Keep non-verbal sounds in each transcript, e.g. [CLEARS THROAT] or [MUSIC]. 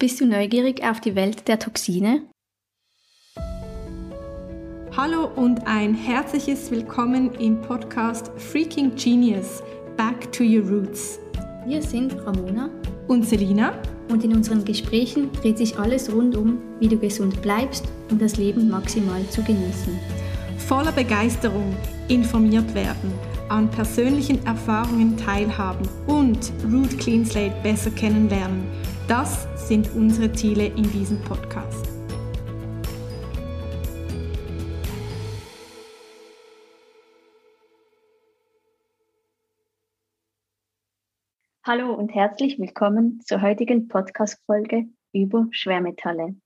Bist du neugierig auf die Welt der Toxine? Hallo und ein herzliches Willkommen im Podcast Freaking Genius Back to Your Roots. Wir sind Ramona und Selina und in unseren Gesprächen dreht sich alles rund um, wie du gesund bleibst und das Leben maximal zu genießen. Voller Begeisterung informiert werden, an persönlichen Erfahrungen teilhaben und Root Clean Slate besser kennenlernen. Das sind unsere Ziele in diesem Podcast. Hallo und herzlich willkommen zur heutigen Podcast-Folge über Schwermetalle.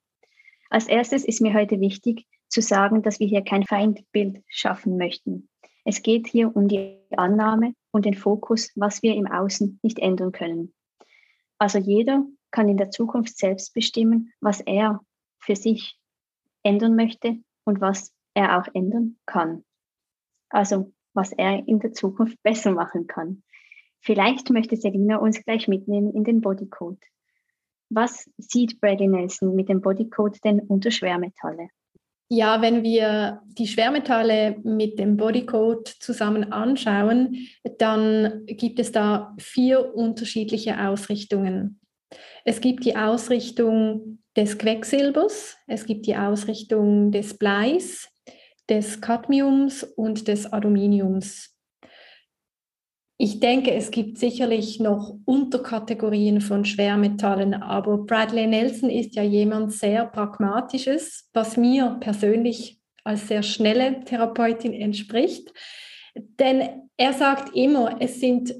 Als erstes ist mir heute wichtig zu sagen, dass wir hier kein Feindbild schaffen möchten. Es geht hier um die Annahme und den Fokus, was wir im Außen nicht ändern können. Also jeder kann in der Zukunft selbst bestimmen, was er für sich ändern möchte und was er auch ändern kann. Also was er in der Zukunft besser machen kann. Vielleicht möchte Selina uns gleich mitnehmen in den Bodycode. Was sieht Brady Nelson mit dem Bodycode denn unter Schwermetalle? Ja, wenn wir die Schwermetalle mit dem Bodycode zusammen anschauen, dann gibt es da vier unterschiedliche Ausrichtungen. Es gibt die Ausrichtung des Quecksilbers, es gibt die Ausrichtung des Bleis, des Cadmiums und des Aluminiums. Ich denke, es gibt sicherlich noch Unterkategorien von Schwermetallen, aber Bradley Nelson ist ja jemand sehr pragmatisches, was mir persönlich als sehr schnelle Therapeutin entspricht. Denn er sagt immer, es sind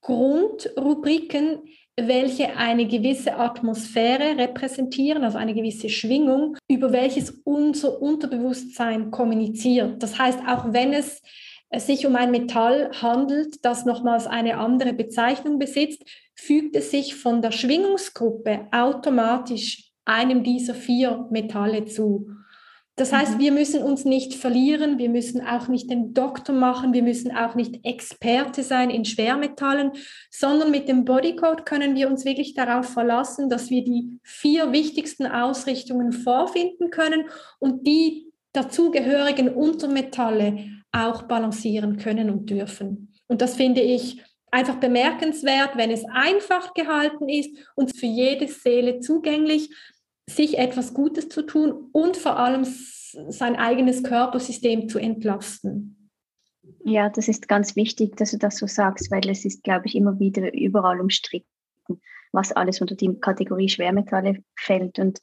Grundrubriken, welche eine gewisse Atmosphäre repräsentieren, also eine gewisse Schwingung, über welches unser Unterbewusstsein kommuniziert. Das heißt, auch wenn es sich um ein Metall handelt, das nochmals eine andere Bezeichnung besitzt, fügt es sich von der Schwingungsgruppe automatisch einem dieser vier Metalle zu. Das heißt, mhm. wir müssen uns nicht verlieren, wir müssen auch nicht den Doktor machen, wir müssen auch nicht Experte sein in Schwermetallen, sondern mit dem Bodycode können wir uns wirklich darauf verlassen, dass wir die vier wichtigsten Ausrichtungen vorfinden können und die dazugehörigen Untermetalle auch balancieren können und dürfen. Und das finde ich einfach bemerkenswert, wenn es einfach gehalten ist und für jede Seele zugänglich sich etwas Gutes zu tun und vor allem sein eigenes Körpersystem zu entlasten. Ja, das ist ganz wichtig, dass du das so sagst, weil es ist, glaube ich, immer wieder überall umstritten, was alles unter die Kategorie Schwermetalle fällt. Und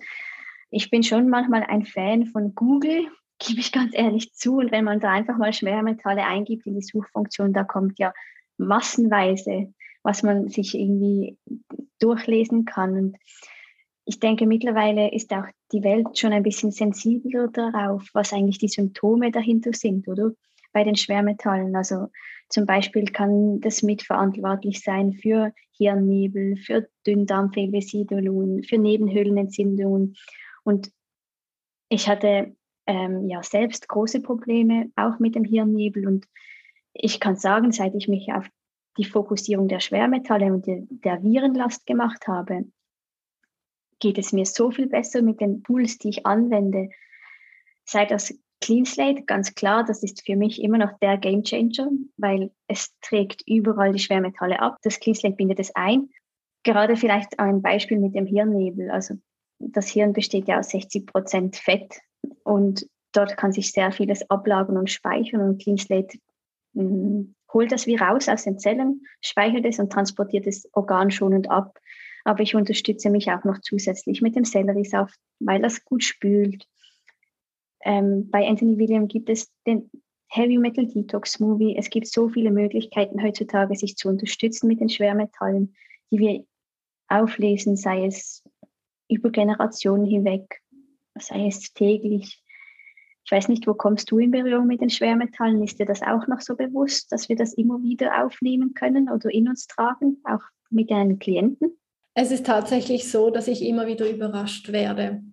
ich bin schon manchmal ein Fan von Google, [LAUGHS] gebe ich ganz ehrlich zu. Und wenn man da einfach mal Schwermetalle eingibt in die Suchfunktion, da kommt ja massenweise, was man sich irgendwie durchlesen kann. Und ich denke, mittlerweile ist auch die Welt schon ein bisschen sensibler darauf, was eigentlich die Symptome dahinter sind, oder? Bei den Schwermetallen. Also zum Beispiel kann das mitverantwortlich sein für Hirnnebel, für Dünndarmfehlbesiedelungen, für Nebenhöhlenentzündungen. Und ich hatte ähm, ja selbst große Probleme, auch mit dem Hirnnebel. Und ich kann sagen, seit ich mich auf die Fokussierung der Schwermetalle und der Virenlast gemacht habe, geht es mir so viel besser mit den Tools, die ich anwende. Sei das Clean Slate, ganz klar, das ist für mich immer noch der Game Changer, weil es trägt überall die Schwermetalle ab. Das Clean Slate bindet es ein. Gerade vielleicht ein Beispiel mit dem Hirnnebel. Also das Hirn besteht ja aus 60 Prozent Fett und dort kann sich sehr vieles ablagern und speichern und Clean Slate mh, holt das wie raus aus den Zellen, speichert es und transportiert es organschonend ab. Aber ich unterstütze mich auch noch zusätzlich mit dem Selleriesaft, weil das gut spült. Ähm, bei Anthony William gibt es den Heavy Metal Detox Movie. Es gibt so viele Möglichkeiten heutzutage, sich zu unterstützen mit den Schwermetallen, die wir auflesen, sei es über Generationen hinweg, sei es täglich. Ich weiß nicht, wo kommst du in Berührung mit den Schwermetallen? Ist dir das auch noch so bewusst, dass wir das immer wieder aufnehmen können oder in uns tragen, auch mit deinen Klienten? Es ist tatsächlich so, dass ich immer wieder überrascht werde. [LAUGHS]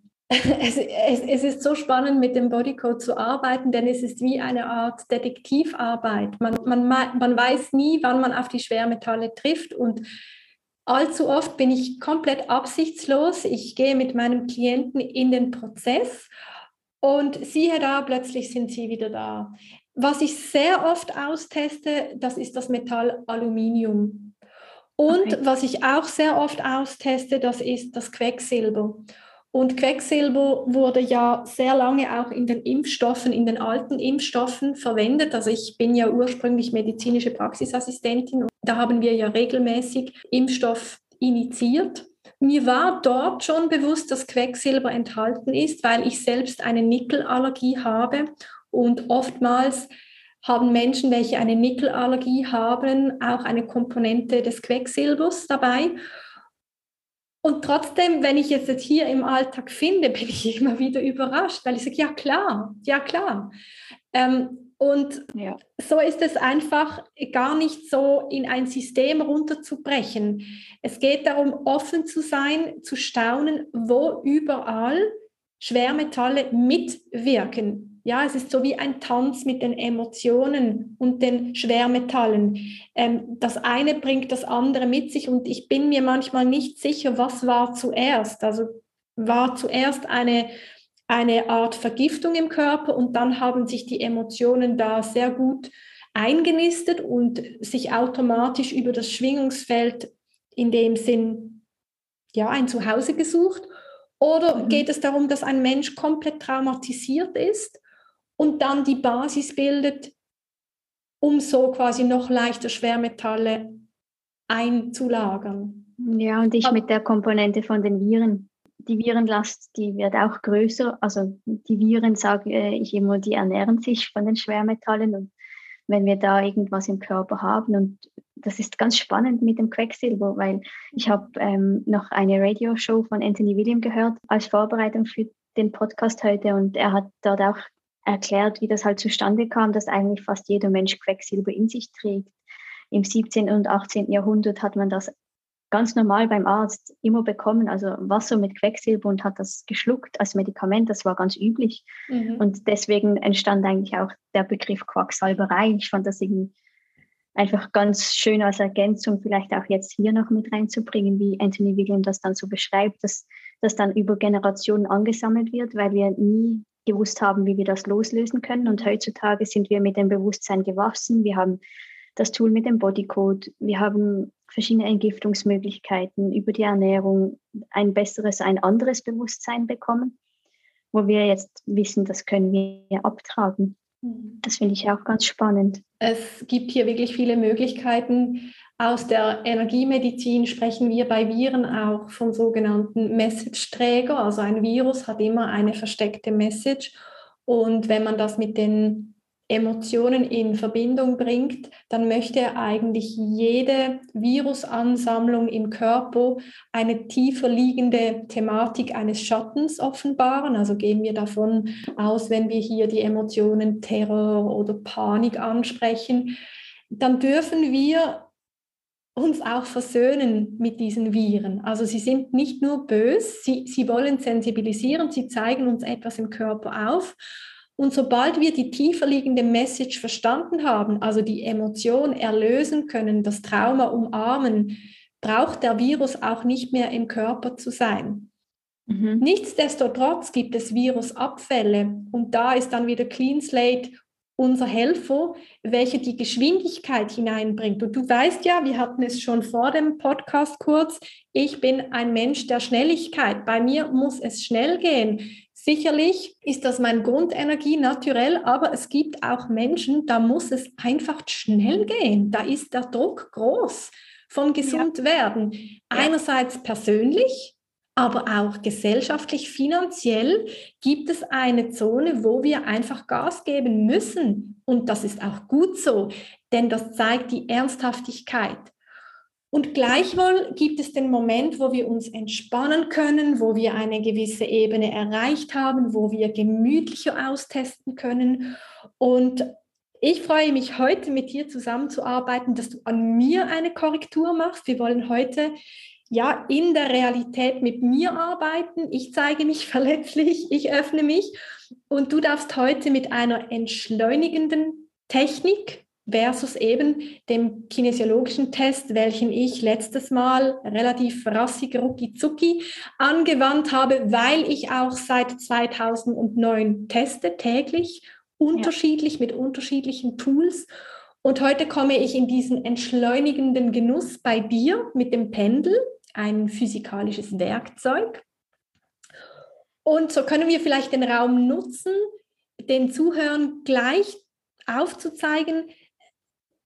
Es, es, es, ist so spannend, mit dem Bodycode zu arbeiten, denn es ist wie eine Art Detektivarbeit. Man, man, man weiß nie, wann man auf die Schwermetalle trifft und allzu oft bin ich komplett absichtslos. Ich gehe mit meinem Klienten in den Prozess und siehe da, plötzlich sind sie wieder da. Was ich sehr oft austeste, das ist das Metall Aluminium. Und okay. was ich auch sehr oft austeste, das ist das Quecksilber. Und Quecksilber wurde ja sehr lange auch in den Impfstoffen, in den alten Impfstoffen verwendet. Also ich bin ja ursprünglich medizinische Praxisassistentin und da haben wir ja regelmäßig Impfstoff initiiert. Mir war dort schon bewusst, dass Quecksilber enthalten ist, weil ich selbst eine Nickelallergie habe und oftmals haben Menschen, welche eine Nickelallergie haben, auch eine Komponente des Quecksilbers dabei. Und trotzdem, wenn ich es jetzt hier im Alltag finde, [LAUGHS] bin ich immer wieder überrascht, weil ich sage, ja klar, ja klar. Ähm, und ja. so ist es einfach gar nicht so in ein System runterzubrechen. Es geht darum, offen zu sein, zu staunen, wo überall Schwermetalle mitwirken ja, es ist so wie ein Tanz mit den Emotionen und den Schwermetallen. Ähm, das eine bringt das andere mit sich und ich bin mir manchmal nicht sicher, was war zuerst. Also war zuerst eine, eine Art Vergiftung im Körper und dann haben sich die Emotionen da sehr gut eingenistet und sich automatisch über das Schwingungsfeld in dem Sinn ja ein Zuhause gesucht. Oder mhm. geht es darum, dass ein Mensch komplett traumatisiert ist und dann die Basis bildet, um so quasi noch leichter Schwermetalle einzulagern. Ja, und ich Aber, mit der Komponente von den Viren. Die Virenlast, die wird auch größer. Also die Viren, sage ich immer, die ernähren sich von den Schwermetallen. Und wenn wir da irgendwas im Körper haben, und das ist ganz spannend mit dem Quecksilber, weil ich habe ähm, noch eine Radioshow von Anthony William gehört als Vorbereitung für den Podcast heute und er hat dort auch erklärt, wie das halt zustande kam, dass eigentlich fast jeder Mensch Quecksilber in sich trägt. Im 17. und 18. Jahrhundert hat man das ganz normal beim Arzt immer bekommen, also Wasser mit Quecksilber und hat das geschluckt als Medikament, das war ganz üblich. Mhm. Und deswegen entstand eigentlich auch der Begriff Quacksalberei. Ich fand das irgendwie einfach ganz schön als Ergänzung, vielleicht auch jetzt hier noch mit reinzubringen, wie Anthony William das dann so beschreibt, dass das dann über Generationen angesammelt wird, weil wir nie gewusst haben, wie wir das loslösen können. Und heutzutage sind wir mit dem Bewusstsein gewachsen. Wir haben das Tool mit dem Bodycode. Wir haben verschiedene Entgiftungsmöglichkeiten über die Ernährung, ein besseres, ein anderes Bewusstsein bekommen, wo wir jetzt wissen, das können wir abtragen. Das finde ich auch ganz spannend. Es gibt hier wirklich viele Möglichkeiten, aus der Energiemedizin sprechen wir bei Viren auch von sogenannten Message-Träger. Also ein Virus hat immer eine versteckte Message. Und wenn man das mit den Emotionen in Verbindung bringt, dann möchte eigentlich jede Virusansammlung im Körper eine tiefer liegende Thematik eines Schattens offenbaren. Also gehen wir davon aus, wenn wir hier die Emotionen Terror oder Panik ansprechen, dann dürfen wir uns auch versöhnen mit diesen Viren. Also sie sind nicht nur böse, sie, sie wollen sensibilisieren, sie zeigen uns etwas im Körper auf. Und sobald wir die tiefer liegende Message verstanden haben, also die Emotion erlösen können, das Trauma umarmen, braucht der Virus auch nicht mehr im Körper zu sein. Mhm. Nichtsdestotrotz gibt es Virusabfälle und da ist dann wieder Clean Slate unser Helfer, welcher die Geschwindigkeit hineinbringt. Und du weißt ja, wir hatten es schon vor dem Podcast kurz, ich bin ein Mensch der Schnelligkeit. Bei mir muss es schnell gehen. Sicherlich ist das mein Grundenergie naturell, aber es gibt auch Menschen, da muss es einfach schnell gehen. Da ist der Druck groß von gesund ja. werden. Einerseits persönlich, aber auch gesellschaftlich, finanziell gibt es eine Zone, wo wir einfach Gas geben müssen. Und das ist auch gut so, denn das zeigt die Ernsthaftigkeit. Und gleichwohl gibt es den Moment, wo wir uns entspannen können, wo wir eine gewisse Ebene erreicht haben, wo wir gemütlicher austesten können. Und ich freue mich heute mit dir zusammenzuarbeiten, dass du an mir eine Korrektur machst. Wir wollen heute ja, in der Realität mit mir arbeiten. Ich zeige mich [LAUGHS] verletzlich, ich öffne mich und du darfst heute mit einer entschleunigenden Technik versus eben dem kinesiologischen Test, welchen ich letztes Mal relativ rassig rucki zucki angewandt habe, weil ich auch seit 2009 teste täglich, unterschiedlich ja. mit unterschiedlichen Tools. Und heute komme ich in diesen entschleunigenden Genuss bei dir mit dem Pendel, ein physikalisches Werkzeug. Und so können wir vielleicht den Raum nutzen, den Zuhörern gleich aufzuzeigen,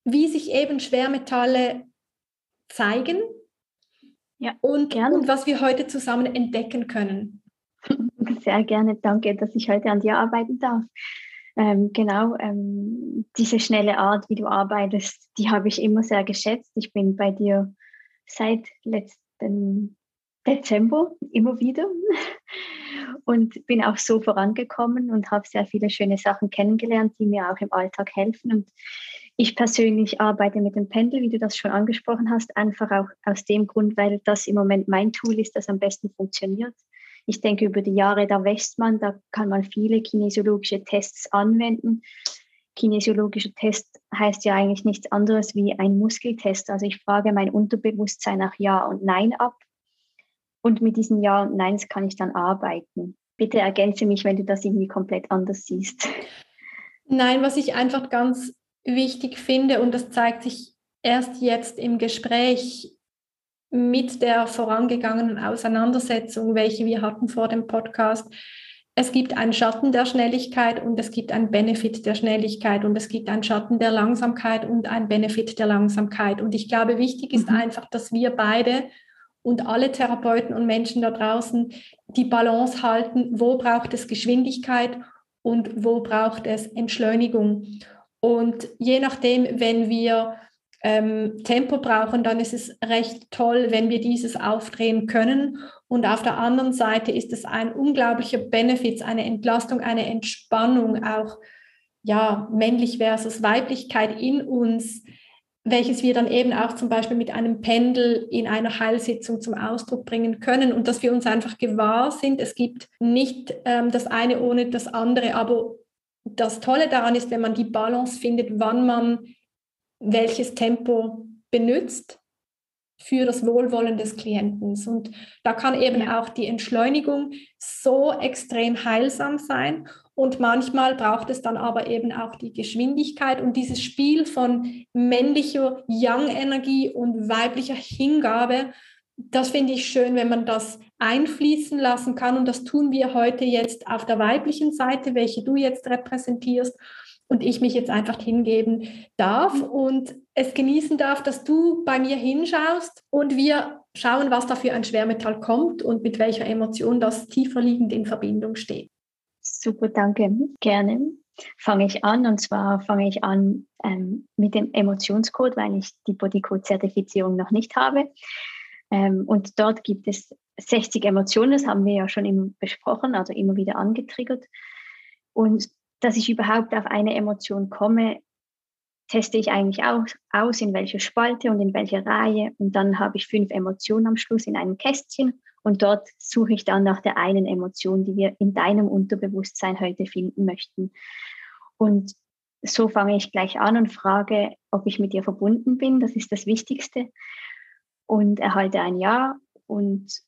wie sich eben Schwermetalle zeigen ja, und, und was wir heute zusammen entdecken können. [LAUGHS] Sehr gerne, danke, dass ich heute an dir arbeiten darf. Ähm, genau, ähm, diese schnelle Art, wie du arbeitest, die habe ich immer sehr geschätzt. Ich bin bei dir seit letzten Dezember immer wieder [LAUGHS] und bin auch so vorangekommen und habe sehr viele schöne Sachen kennengelernt, die mir auch im Alltag helfen. Und ich persönlich arbeite mit dem Pendel, wie du das schon angesprochen hast, einfach auch aus dem Grund, weil das im Moment mein Tool ist, das am besten funktioniert. Ich denke, über die Jahre, da wächst man, da kann man viele kinesiologische Tests anwenden. Kinesiologischer Test heißt ja eigentlich nichts anderes wie ein Muskeltest. Also ich frage mein Unterbewusstsein nach Ja und Nein ab. Und mit diesen Ja und Neins kann ich dann arbeiten. Bitte ergänze mich, wenn du das irgendwie komplett anders siehst. Nein, was ich einfach ganz wichtig finde und das zeigt sich erst jetzt im Gespräch mit der vorangegangenen Auseinandersetzung, welche wir hatten vor dem Podcast. Es gibt einen Schatten der Schnelligkeit und es gibt einen Benefit der Schnelligkeit und es gibt einen Schatten der Langsamkeit und einen Benefit der Langsamkeit. Und ich glaube, wichtig ist mhm. einfach, dass wir beide und alle Therapeuten und Menschen da draußen die Balance halten, wo braucht es Geschwindigkeit und wo braucht es Entschleunigung. Und je nachdem, wenn wir ähm, Tempo brauchen, dann ist es recht toll, wenn wir dieses aufdrehen können. Und auf der anderen Seite ist es ein unglaublicher Benefit, eine Entlastung, eine Entspannung, auch ja, männlich versus Weiblichkeit in uns, welches wir dann eben auch zum Beispiel mit einem Pendel in einer Heilsitzung zum Ausdruck bringen können und dass wir uns einfach gewahr sind, es gibt nicht ähm, das eine ohne das andere, aber das Tolle daran ist, wenn man die Balance findet, wann man welches Tempo benutzt für das Wohlwollen des Klienten. Und da kann eben auch die Entschleunigung so extrem heilsam sein. Und manchmal braucht es dann aber eben auch die Geschwindigkeit und dieses Spiel von männlicher Yang-Energie und weiblicher Hingabe, das finde ich schön, wenn man das einfließen lassen kann. Und das tun wir heute jetzt auf der weiblichen Seite, welche du jetzt repräsentierst und ich mich jetzt einfach hingeben darf und es genießen darf, dass du bei mir hinschaust und wir schauen, was da für ein Schwermetall kommt und mit welcher Emotion das tiefer liegend in Verbindung steht. Super, danke. Gerne. Fange ich an und zwar fange ich an ähm, mit dem Emotionscode, weil ich die Bodycode-Zertifizierung noch nicht habe. Ähm, und dort gibt es 60 Emotionen, das haben wir ja schon immer besprochen, also immer wieder angetriggert. Und dass ich überhaupt auf eine Emotion komme, teste ich eigentlich aus, aus, in welcher Spalte und in welcher Reihe. Und dann habe ich fünf Emotionen am Schluss in einem Kästchen. Und dort suche ich dann nach der einen Emotion, die wir in deinem Unterbewusstsein heute finden möchten. Und so fange ich gleich an und frage, ob ich mit dir verbunden bin. Das ist das Wichtigste und erhalte ein Ja und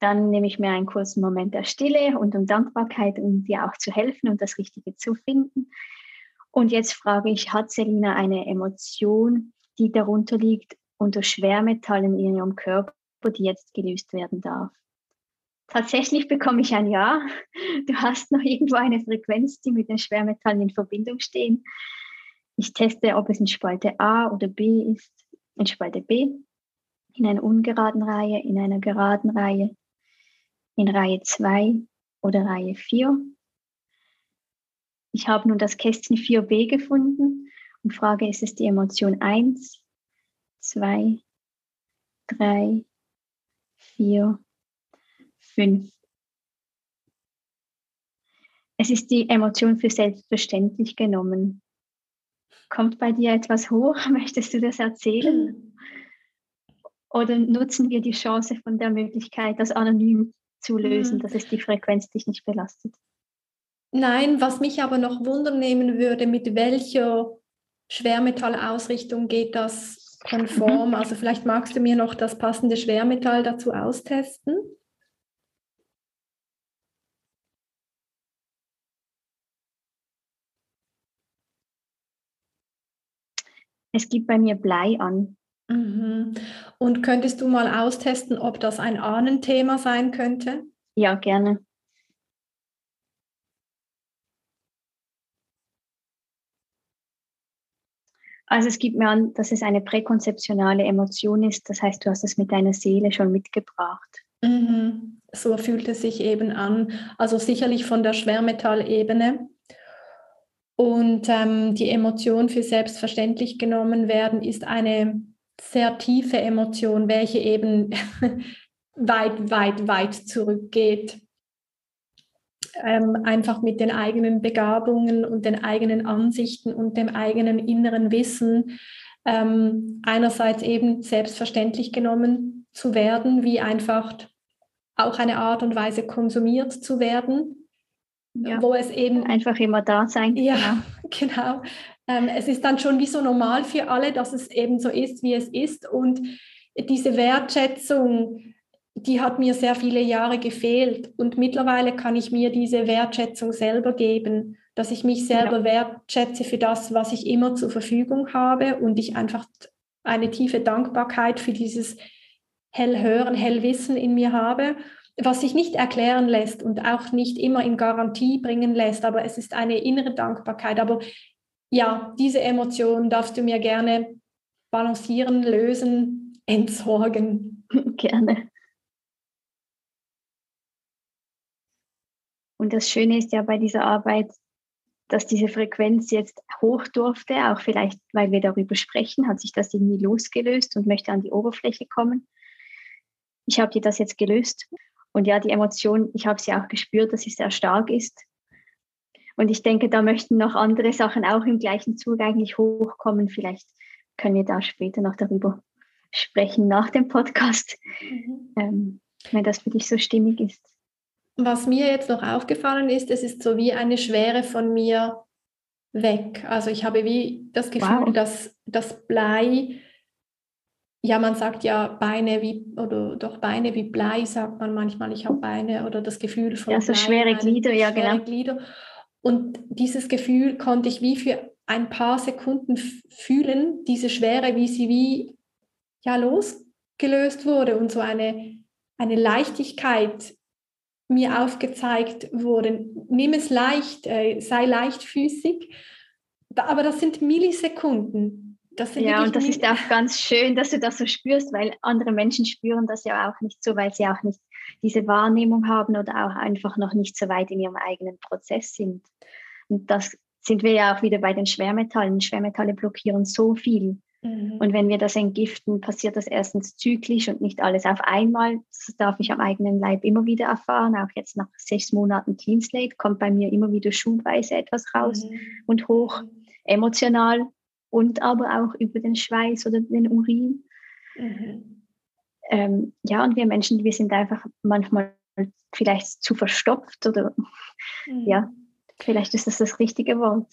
dann nehme ich mir einen kurzen Moment der Stille und um Dankbarkeit, um dir auch zu helfen und das Richtige zu finden. Und jetzt frage ich, hat Selina eine Emotion, die darunter liegt, unter Schwermetallen in ihrem Körper, die jetzt gelöst werden darf? Tatsächlich bekomme ich ein Ja. Du hast noch irgendwo eine Frequenz, die mit den Schwermetallen in Verbindung stehen. Ich teste, ob es in Spalte A oder B ist in Spalte B, in einer ungeraden Reihe, in einer geraden Reihe, in Reihe 2 oder Reihe 4. Ich habe nun das Kästchen 4b gefunden und frage, ist es die Emotion 1, 2, 3, 4, 5. Es ist die Emotion für selbstverständlich genommen. Kommt bei dir etwas hoch? [LAUGHS] Möchtest du das erzählen? [CLEARS THROAT] Oder nutzen wir die Chance von der Möglichkeit, das anonym zu lösen, mhm. dass es die Frequenz dich nicht belastet? Nein, was mich aber noch wundern nehmen würde, mit welcher Schwermetallausrichtung geht das konform. Mhm. Also vielleicht magst du mir noch das passende Schwermetall dazu austesten. Es gibt bei mir Blei an. Mhm. Und könntest du mal austesten, ob das ein Ahnenthema sein könnte? Ja, gerne. Also es gibt mir an, dass es eine präkonzeptionale Emotion ist. Das heißt, du hast es mit deiner Seele schon mitgebracht. Mhm. So fühlt es sich eben an. Also sicherlich von der Schwermetallebene. Und ähm, die Emotion für selbstverständlich genommen werden ist eine sehr tiefe Emotion, welche eben [LAUGHS] weit, weit, weit zurückgeht ähm, einfach mit den eigenen Begabungen und den eigenen Ansichten und dem eigenen inneren Wissen ähm, einerseits eben selbstverständlich genommen zu werden, wie einfach auch eine Art und Weise konsumiert zu werden, ja. wo es eben einfach immer da sein. Ja, [LAUGHS] genau. Ähm, es ist dann schon wie so normal für alle, dass es eben so ist, wie es ist und diese Wertschätzung die hat mir sehr viele Jahre gefehlt. Und mittlerweile kann ich mir diese Wertschätzung selber geben, dass ich mich selber ja. wertschätze für das, was ich immer zur Verfügung habe und ich einfach eine tiefe Dankbarkeit für dieses Hellhören, Hellwissen in mir habe, was sich nicht erklären lässt und auch nicht immer in Garantie bringen lässt, aber es ist eine innere Dankbarkeit. Aber ja, diese Emotion darfst du mir gerne balancieren, lösen, [LAUGHS] entsorgen. Gerne. Und das Schöne ist ja bei dieser Arbeit, dass diese Frequenz jetzt hoch durfte, auch vielleicht, weil wir darüber sprechen, hat sich das irgendwie losgelöst und möchte an die Oberfläche kommen. Ich habe dir das jetzt gelöst. Und ja, die Emotion, ich habe sie auch gespürt, dass sie sehr stark ist. Und ich denke, da möchten noch andere Sachen auch im gleichen Zug eigentlich hochkommen. Vielleicht können wir da später noch darüber sprechen nach dem Podcast, mhm. ähm, wenn das für dich so stimmig ist. Was mir jetzt noch aufgefallen ist, es ist so wie eine Schwere von mir weg. Also ich habe wie das Gefühl, wow. dass das Blei, ja, man sagt ja Beine wie, oder doch Beine wie Blei, sagt man manchmal. Ich habe Beine oder das Gefühl von. Ja, so Blei, schwere Glieder, ja, schwere genau. Glieder. Und dieses Gefühl konnte ich wie für ein paar Sekunden fühlen, diese Schwere, wie sie wie ja losgelöst wurde und so eine, eine Leichtigkeit mir aufgezeigt wurde, nimm es leicht, äh, sei leichtfüßig. Aber das sind Millisekunden. Ja, und das ist auch ganz schön, dass du das so spürst, weil andere Menschen spüren das ja auch nicht so, weil sie auch nicht diese Wahrnehmung haben oder auch einfach noch nicht so weit in ihrem eigenen Prozess sind. Und das sind wir ja auch wieder bei den Schwermetallen. Schwermetalle blockieren so viel. Mhm. Und wenn wir das entgiften, passiert das erstens zyklisch und nicht alles auf einmal. Das darf ich am eigenen Leib immer wieder erfahren. Auch jetzt nach sechs Monaten Clean Slate kommt bei mir immer wieder schubweise etwas raus mhm. und hoch, emotional und aber auch über den Schweiß oder den Urin. Mhm. Ähm, ja, und wir Menschen, wir sind einfach manchmal vielleicht zu verstopft oder mhm. ja, vielleicht ist das das richtige Wort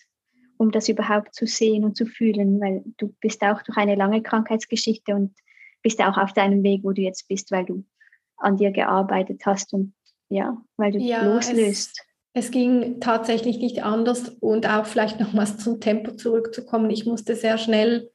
um das überhaupt zu sehen und zu fühlen, weil du bist auch durch eine lange Krankheitsgeschichte und bist auch auf deinem Weg, wo du jetzt bist, weil du an dir gearbeitet hast und ja, weil du ja, loslöst. Es, ging tatsächlich nicht anders und auch vielleicht nochmals zum Tempo zurückzukommen. Ich musste sehr schnell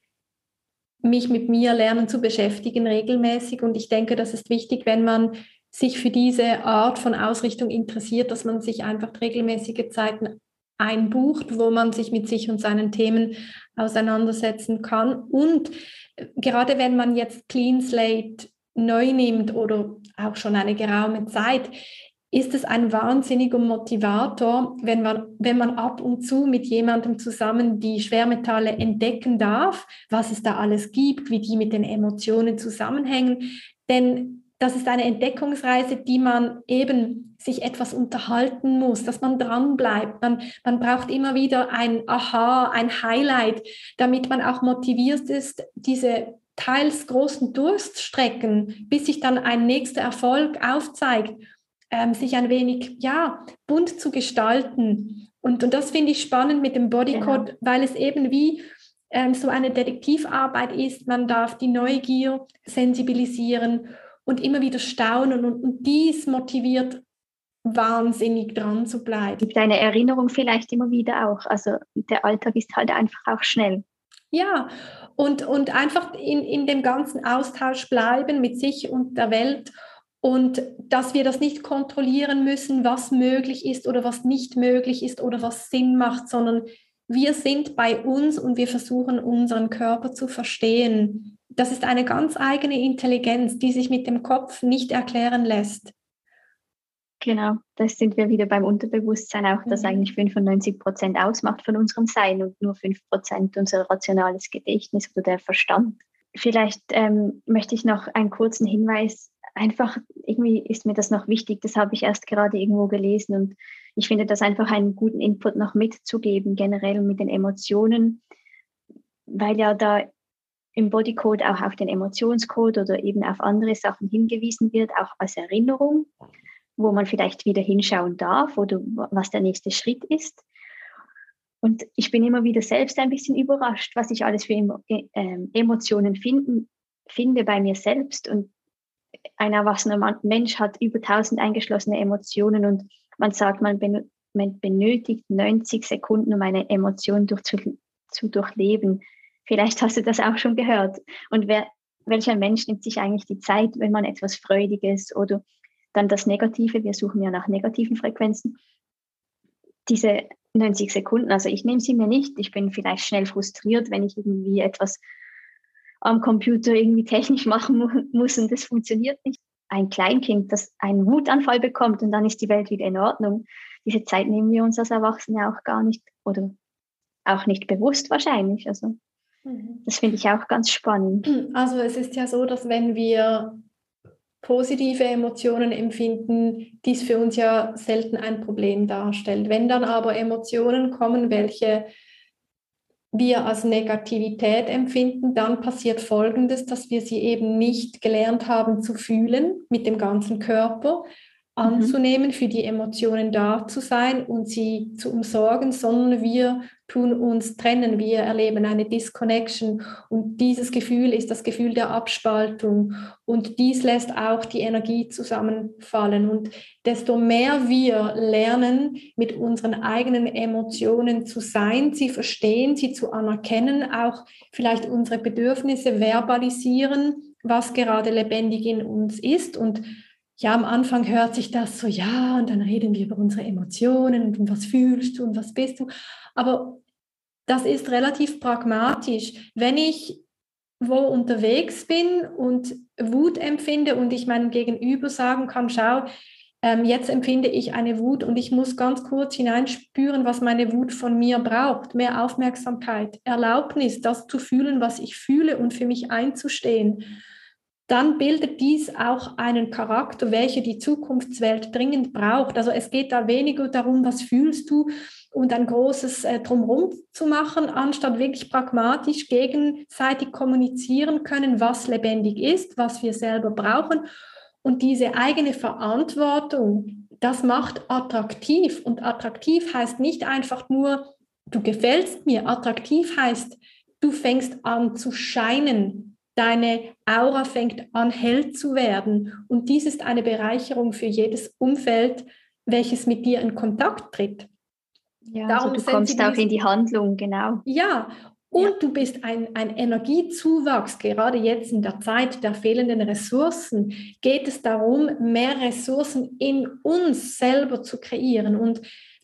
mich mit mir lernen zu beschäftigen, regelmäßig. Und ich denke, das ist wichtig, wenn man sich für diese Art von Ausrichtung interessiert, dass man sich einfach regelmäßige Zeiten einbucht, wo man sich mit sich und seinen Themen auseinandersetzen kann. Und äh, gerade wenn man jetzt Clean Slate neu nimmt oder auch schon eine geraume Zeit, ist es ein wahnsinniger Motivator, wenn man, wenn man ab und zu mit jemandem zusammen die Schwermetalle entdecken darf, was es da alles gibt, wie die mit den Emotionen zusammenhängen. Denn das ist eine Entdeckungsreise, die man eben sich etwas unterhalten muss, dass man dran bleibt. Man, man braucht immer wieder ein Aha, ein Highlight, damit man auch motiviert ist, diese teils großen Durststrecken, bis sich dann ein nächster Erfolg aufzeigt, ähm, sich ein wenig ja bunt zu gestalten. Und, und das finde ich spannend mit dem Bodycode, genau. weil es eben wie ähm, so eine Detektivarbeit ist. Man darf die Neugier sensibilisieren und immer wieder staunen und, und dies motiviert wahnsinnig dran zu bleiben. Deine Erinnerung vielleicht immer wieder auch. Also der Alltag ist halt einfach auch schnell. Ja, und, und einfach in, in dem ganzen Austausch bleiben mit sich und der Welt und dass wir das nicht kontrollieren müssen, was möglich ist oder was nicht möglich ist oder was Sinn macht, sondern wir sind bei uns und wir versuchen unseren Körper zu verstehen. Das ist eine ganz eigene Intelligenz, die sich mit dem Kopf nicht erklären lässt. Genau, da sind wir wieder beim Unterbewusstsein auch, das mhm. eigentlich 95 Prozent ausmacht von unserem Sein und nur 5 Prozent unser rationales Gedächtnis oder der Verstand. Vielleicht ähm, möchte ich noch einen kurzen Hinweis, einfach irgendwie ist mir das noch wichtig, das habe ich erst gerade irgendwo gelesen und ich finde das einfach einen guten Input noch mitzugeben, generell mit den Emotionen, weil ja da im Bodycode auch auf den Emotionscode oder eben auf andere Sachen hingewiesen wird, auch als Erinnerung wo man vielleicht wieder hinschauen darf oder was der nächste Schritt ist. Und ich bin immer wieder selbst ein bisschen überrascht, was ich alles für ähm, Emotionen finden, finde bei mir selbst. Und ein erwachsener Mensch hat über 1000 eingeschlossene Emotionen und man sagt, man, benötigt 90 Sekunden, um eine Emotion durch, zu, zu durchleben. Vielleicht hast du das auch schon gehört. Und wer, welcher Mensch nimmt sich eigentlich die Zeit, wenn man etwas Freudiges oder dann das Negative, wir suchen ja nach negativen Frequenzen. Diese 90 Sekunden, also ich nehme sie mir nicht. Ich bin vielleicht schnell frustriert, wenn ich irgendwie etwas am Computer irgendwie technisch machen muss und das funktioniert nicht. Ein Kleinkind, das einen Wutanfall bekommt und dann ist die Welt wieder in Ordnung. Diese Zeit nehmen wir uns als Erwachsene auch gar nicht oder auch nicht bewusst wahrscheinlich. Also mhm. das finde ich auch ganz spannend. Also es ist ja so, dass wenn wir positive Emotionen empfinden, dies für uns ja selten ein Problem darstellt. Wenn dann aber Emotionen kommen, welche wir als Negativität empfinden, dann passiert Folgendes, dass wir sie eben nicht gelernt haben zu fühlen mit dem ganzen Körper. Anzunehmen, für die Emotionen da zu sein und sie zu umsorgen, sondern wir tun uns trennen, wir erleben eine Disconnection und dieses Gefühl ist das Gefühl der Abspaltung. Und dies lässt auch die Energie zusammenfallen. Und desto mehr wir lernen, mit unseren eigenen Emotionen zu sein, sie verstehen, sie zu anerkennen, auch vielleicht unsere Bedürfnisse verbalisieren, was gerade lebendig in uns ist. Und ja, am Anfang hört sich das so, ja, und dann reden wir über unsere Emotionen und was fühlst du und was bist du. Aber das ist relativ pragmatisch. Wenn ich wo unterwegs bin und Wut empfinde und ich meinem Gegenüber sagen kann, schau, ähm, jetzt empfinde ich eine Wut und ich muss ganz kurz hineinspüren, was meine Wut von mir braucht. Mehr Aufmerksamkeit, Erlaubnis, das zu fühlen, was ich fühle und für mich einzustehen dann bildet dies auch einen Charakter, welcher die Zukunftswelt dringend braucht. Also es geht da weniger darum, was fühlst du und ein großes äh, Drumherum zu machen, anstatt wirklich pragmatisch gegenseitig kommunizieren können, was lebendig ist, was wir selber brauchen. Und diese eigene Verantwortung, das macht attraktiv. Und attraktiv heißt nicht einfach nur, du gefällst mir. Attraktiv heißt, du fängst an zu scheinen, Deine Aura fängt an hell zu werden und dies ist eine Bereicherung für jedes Umfeld, welches mit dir in Kontakt tritt. Ja, Darum also du kommst auch in die Handlung, genau. Ja, und ja. du bist ein, ein Energiezuwachs, gerade jetzt in der Zeit der fehlenden Ressourcen, geht es darum, mehr Ressourcen in uns selber zu kreieren. Und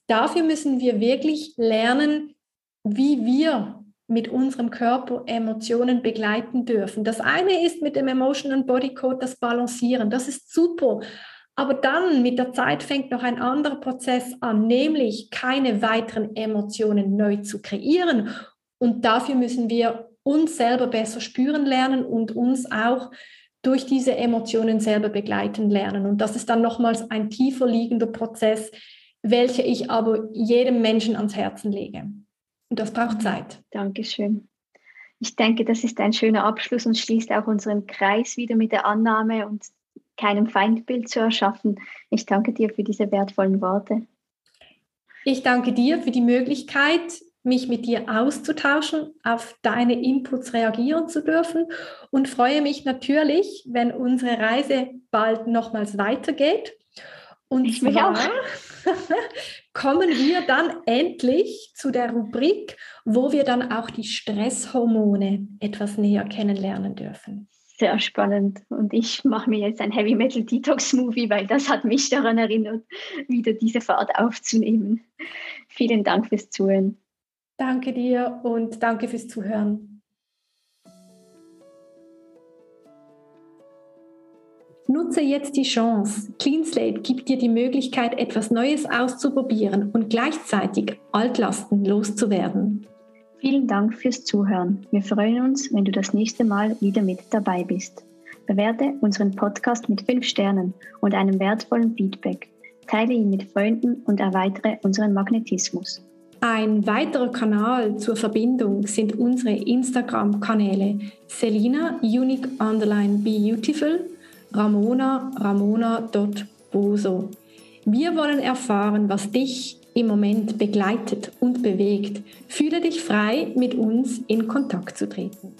dafür müssen wir wirklich lernen, wie wir mit unserem Körper Emotionen begleiten dürfen. Das eine ist mit dem Emotional Body Code das Balancieren. Das ist super. Aber dann mit der Zeit fängt noch ein anderer Prozess an, nämlich keine weiteren Emotionen neu zu kreieren. Und dafür müssen wir uns selber besser spüren lernen und uns auch durch diese Emotionen selber begleiten lernen. Und das ist dann nochmals ein tiefer liegender Prozess, welcher ich aber jedem Menschen ans Herzen lege. Und das braucht Zeit. Dankeschön. Ich denke, das ist ein schöner Abschluss und schließt auch unseren Kreis wieder mit der Annahme und keinem Feindbild zu erschaffen. Ich danke dir für diese wertvollen Worte. Ich danke dir für die Möglichkeit, mich mit dir auszutauschen, auf deine Inputs reagieren zu dürfen und freue mich natürlich, wenn unsere Reise bald nochmals weitergeht. Und ich zwar [LAUGHS] kommen wir dann endlich zu der Rubrik, wo wir dann auch die Stresshormone etwas näher kennenlernen dürfen. Sehr spannend. Und ich mache mir jetzt ein Heavy Metal Detox Movie, weil das hat mich daran erinnert, wieder diese Fahrt aufzunehmen. Vielen Dank fürs Zuhören. Danke dir und danke fürs Zuhören. Nutze jetzt die Chance. Clean Slate gibt dir die Möglichkeit, etwas Neues auszuprobieren und gleichzeitig Altlasten loszuwerden. Vielen Dank fürs Zuhören. Wir freuen uns, wenn du das nächste Mal wieder mit dabei bist. Bewerte unseren Podcast mit 5 Sternen und einem wertvollen Feedback. Teile ihn mit Freunden und erweitere unseren Magnetismus. Ein weiterer Kanal zur Verbindung sind unsere Instagram-Kanäle Selina Unique Underline Beautiful, Ramona Ramona.boso. Wir wollen erfahren, was dich im Moment begleitet und bewegt. Fühle dich frei, mit uns in Kontakt zu treten.